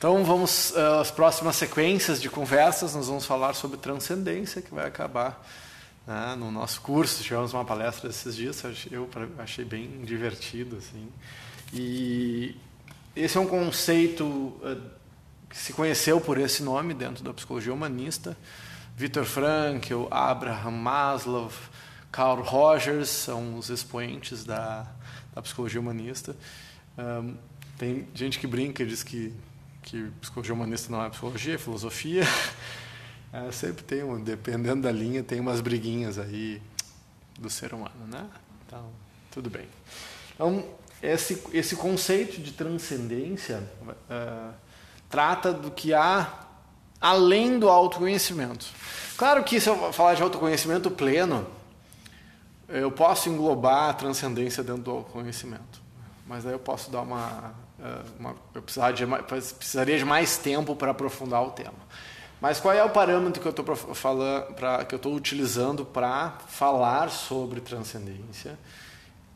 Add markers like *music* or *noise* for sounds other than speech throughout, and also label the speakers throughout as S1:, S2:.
S1: Então vamos uh, as próximas sequências de conversas nós vamos falar sobre transcendência que vai acabar né, no nosso curso. Tivemos uma palestra esses dias, eu achei bem divertido assim. E esse é um conceito uh, que se conheceu por esse nome dentro da psicologia humanista. Viktor Frankl, Abraham Maslow, Carl Rogers são os expoentes da, da psicologia humanista. Um, tem gente que brinca e diz que que psicologia humanista não é psicologia, é filosofia. *laughs* É, sempre tem, um, dependendo da linha, tem umas briguinhas aí do ser humano, né? Então, tudo bem. Então, esse, esse conceito de transcendência uh, trata do que há além do autoconhecimento. Claro que se eu falar de autoconhecimento pleno, eu posso englobar a transcendência dentro do autoconhecimento. Mas aí eu posso dar uma uma, eu precisaria de, precisaria de mais tempo para aprofundar o tema. Mas qual é o parâmetro que eu estou falando, que eu estou utilizando para falar sobre transcendência,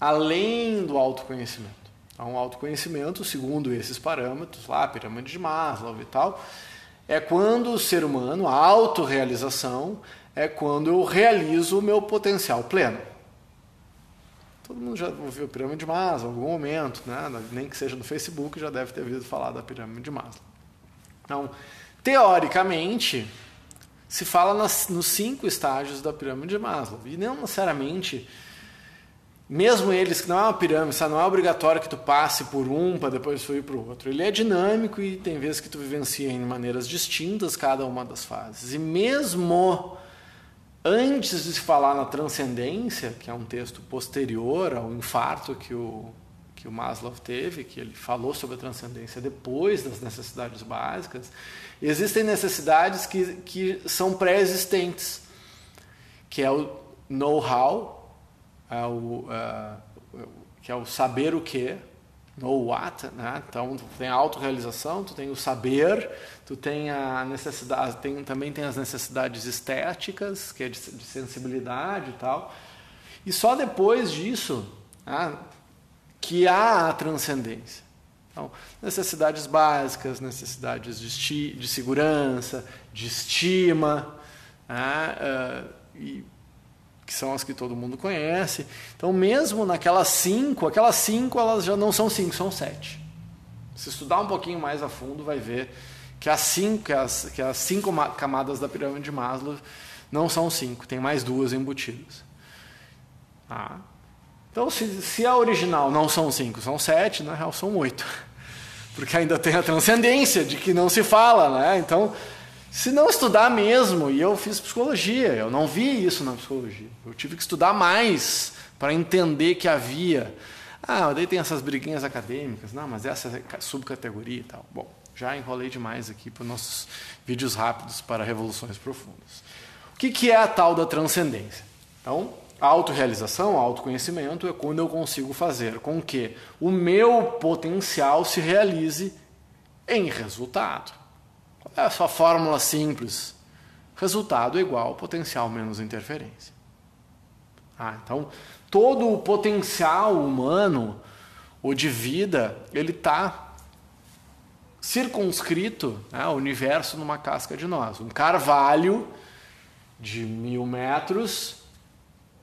S1: além do autoconhecimento? Então, o autoconhecimento, segundo esses parâmetros, lá, pirâmide de Maslow e tal, é quando o ser humano, a autorrealização, é quando eu realizo o meu potencial pleno. Todo mundo já ouviu a pirâmide de Maslow em algum momento, né? nem que seja no Facebook, já deve ter ouvido falar da pirâmide de Maslow. Então, teoricamente, se fala nas, nos cinco estágios da pirâmide de Maslow. E não necessariamente, mesmo eles, que não é uma pirâmide, não é obrigatório que tu passe por um para depois ir para o outro. Ele é dinâmico e tem vezes que tu vivencia em maneiras distintas cada uma das fases. E mesmo antes de se falar na transcendência, que é um texto posterior ao infarto que o, que o Maslow teve, que ele falou sobre a transcendência depois das necessidades básicas, existem necessidades que, que são pré-existentes, que é o know-how, é o, que é o saber o que, know what, né? Então, tu tem a autorrealização, tu tem o saber, tu tem a necessidade, tem, também tem as necessidades estéticas, que é de, de sensibilidade e tal. E só depois disso né, que há a transcendência. Então, necessidades básicas, necessidades de, esti, de segurança, de estima, né, uh, e que são as que todo mundo conhece. Então, mesmo naquelas cinco, aquelas cinco elas já não são cinco, são sete. Se estudar um pouquinho mais a fundo, vai ver que as cinco, que as, que as cinco camadas da pirâmide de Maslow não são cinco, tem mais duas embutidas. Ah. Então, se, se a original não são cinco, são sete, na real são oito. *laughs* Porque ainda tem a transcendência de que não se fala, né? Então, se não estudar mesmo, e eu fiz psicologia, eu não vi isso na psicologia. Eu tive que estudar mais para entender que havia. Ah, daí tem essas briguinhas acadêmicas, não, mas essa é subcategoria e tal. Bom, já enrolei demais aqui para nossos vídeos rápidos para revoluções profundas. O que, que é a tal da transcendência? Então, a autorrealização, autoconhecimento é quando eu consigo fazer com que o meu potencial se realize em resultado. É sua fórmula simples. Resultado igual potencial menos interferência. Ah, então, todo o potencial humano ou de vida, ele está circunscrito né, ao universo numa casca de nós. Um carvalho de mil metros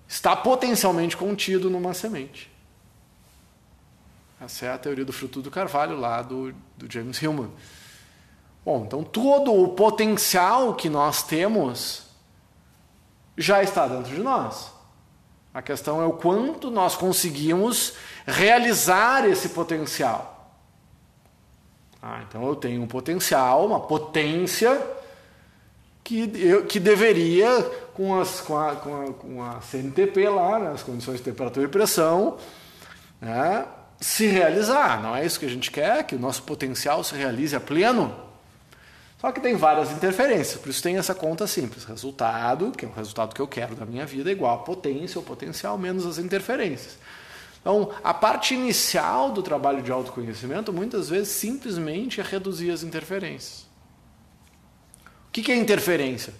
S1: está potencialmente contido numa semente. Essa é a teoria do fruto do carvalho lá do, do James Hillman. Bom, então todo o potencial que nós temos já está dentro de nós. A questão é o quanto nós conseguimos realizar esse potencial. Ah, então eu tenho um potencial, uma potência que, eu, que deveria, com, as, com, a, com, a, com a CNTP lá, né, as condições de temperatura e pressão, né, se realizar. Não é isso que a gente quer, que o nosso potencial se realize a pleno. Só que tem várias interferências, por isso tem essa conta simples. Resultado, que é o resultado que eu quero da minha vida, é igual a potência ou potencial menos as interferências. Então, a parte inicial do trabalho de autoconhecimento, muitas vezes, simplesmente é reduzir as interferências. O que é interferência?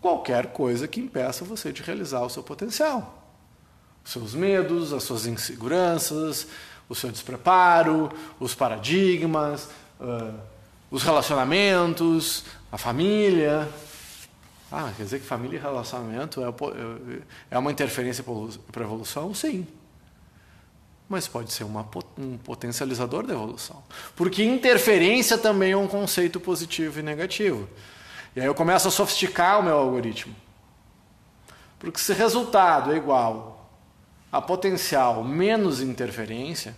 S1: Qualquer coisa que impeça você de realizar o seu potencial. Os seus medos, as suas inseguranças, o seu despreparo, os paradigmas, uh, os relacionamentos, a família. Ah, quer dizer que família e relacionamento é, é uma interferência para a evolução? Sim. Mas pode ser uma, um potencializador da evolução. Porque interferência também é um conceito positivo e negativo. E aí eu começo a sofisticar o meu algoritmo. Porque se resultado é igual a potencial menos interferência,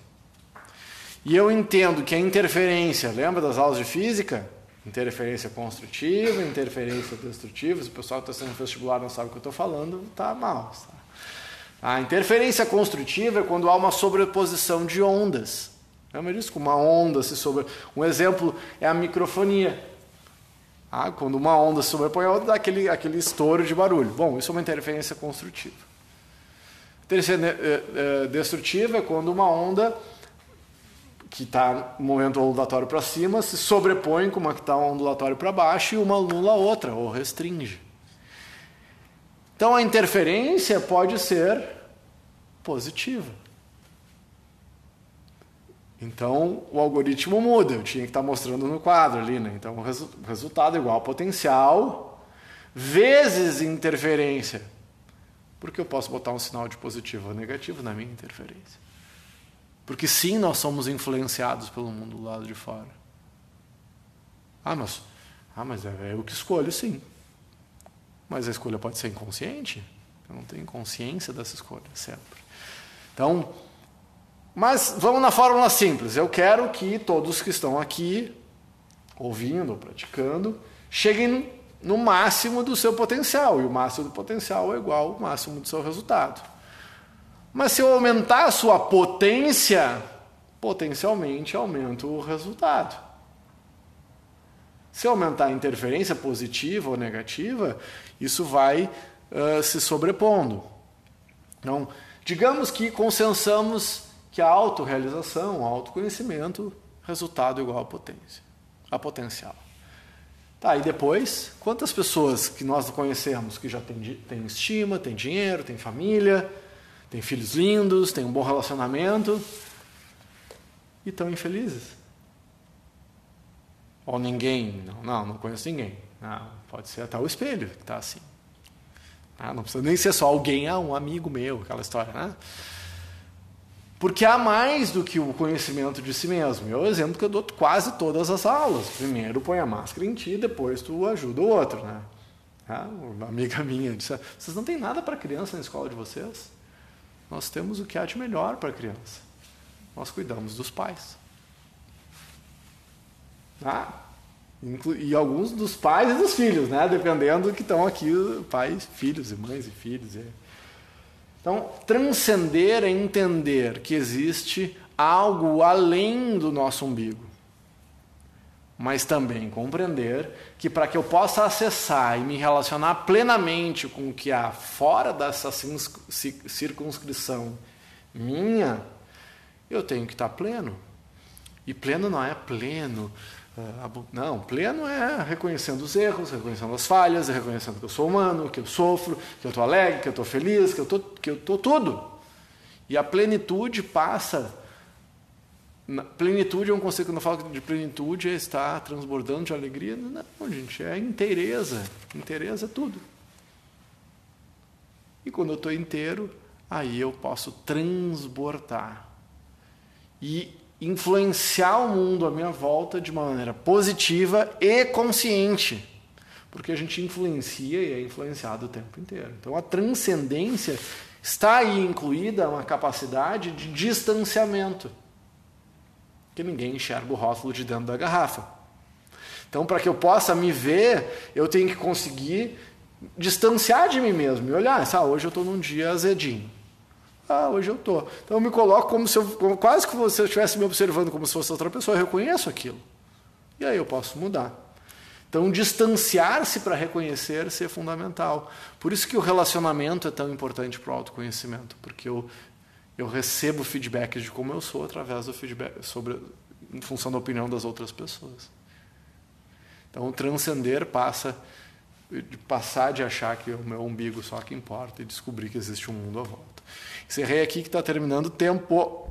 S1: e eu entendo que a interferência, lembra das aulas de física? Interferência construtiva, interferência destrutiva. Se o pessoal está sendo vestibular não sabe o que eu estou falando, está mal. Tá? A interferência construtiva é quando há uma sobreposição de ondas. Lembra disso? Uma onda se sobre. Um exemplo é a microfonia. Ah, quando uma onda sobrepõe a outra, dá aquele, aquele estouro de barulho. Bom, isso é uma interferência construtiva. Interferência eh, eh, destrutiva é quando uma onda que está no momento ondulatório para cima se sobrepõe com uma que está ondulatório para baixo e uma anula a outra, ou restringe. Então a interferência pode ser positiva. Então o algoritmo muda, eu tinha que estar tá mostrando no quadro ali, né? Então o resu resultado é igual a potencial vezes interferência. Porque eu posso botar um sinal de positivo ou negativo na minha interferência. Porque sim, nós somos influenciados pelo mundo do lado de fora. Ah, mas, ah, mas é eu que escolho, sim. Mas a escolha pode ser inconsciente. Eu não tenho consciência dessa escolha sempre. Então, mas vamos na fórmula simples. Eu quero que todos que estão aqui, ouvindo ou praticando, cheguem no máximo do seu potencial. E o máximo do potencial é igual ao máximo do seu resultado. Mas se eu aumentar a sua potência, potencialmente aumento o resultado. Se eu aumentar a interferência positiva ou negativa, isso vai uh, se sobrepondo. Então, digamos que consensamos que a autorrealização, o autoconhecimento, resultado igual a potência, a potencial. Tá, e depois, quantas pessoas que nós conhecemos que já têm, têm estima, têm dinheiro, têm família, tem filhos lindos, tem um bom relacionamento e estão infelizes. Ou ninguém, não, não, não conheço ninguém. Não, pode ser até o espelho que está assim. Ah, não precisa nem ser só alguém, ah, um amigo meu, aquela história, né? Porque há mais do que o conhecimento de si mesmo. É o exemplo que eu dou quase todas as aulas. Primeiro põe a máscara em ti, depois tu ajuda o outro, né? Ah, uma amiga minha disse: vocês não têm nada para criança na escola de vocês? Nós temos o que há de melhor para a criança. Nós cuidamos dos pais. Ah, e alguns dos pais e dos filhos, né? Dependendo do que estão aqui, pais, filhos e mães e filhos. Então, transcender é entender que existe algo além do nosso umbigo mas também compreender que para que eu possa acessar e me relacionar plenamente com o que há fora dessa circunscrição minha, eu tenho que estar pleno. E pleno não é pleno. Ah, não, pleno é reconhecendo os erros, reconhecendo as falhas, reconhecendo que eu sou humano, que eu sofro, que eu estou alegre, que eu estou feliz, que eu estou tudo. E a plenitude passa plenitude é um conceito, quando eu falo de plenitude, é estar transbordando de alegria. Não, gente, é inteireza. Inteireza é tudo. E quando eu estou inteiro, aí eu posso transbordar e influenciar o mundo à minha volta de uma maneira positiva e consciente. Porque a gente influencia e é influenciado o tempo inteiro. Então a transcendência está aí incluída uma capacidade de distanciamento que ninguém enxerga o rótulo de dentro da garrafa. Então, para que eu possa me ver, eu tenho que conseguir distanciar de mim mesmo e olhar, ah, hoje eu estou num dia azedinho. Ah, hoje eu estou. Então eu me coloco como se eu, quase que você estivesse me observando como se fosse outra pessoa, eu reconheço aquilo. E aí eu posso mudar. Então, distanciar-se para reconhecer-se é fundamental. Por isso que o relacionamento é tão importante para o autoconhecimento, porque eu eu recebo feedback de como eu sou através do feedback sobre em função da opinião das outras pessoas. Então, transcender passa de passar de achar que é o meu umbigo só que importa e descobrir que existe um mundo à volta. Encerrei aqui que está terminando o tempo.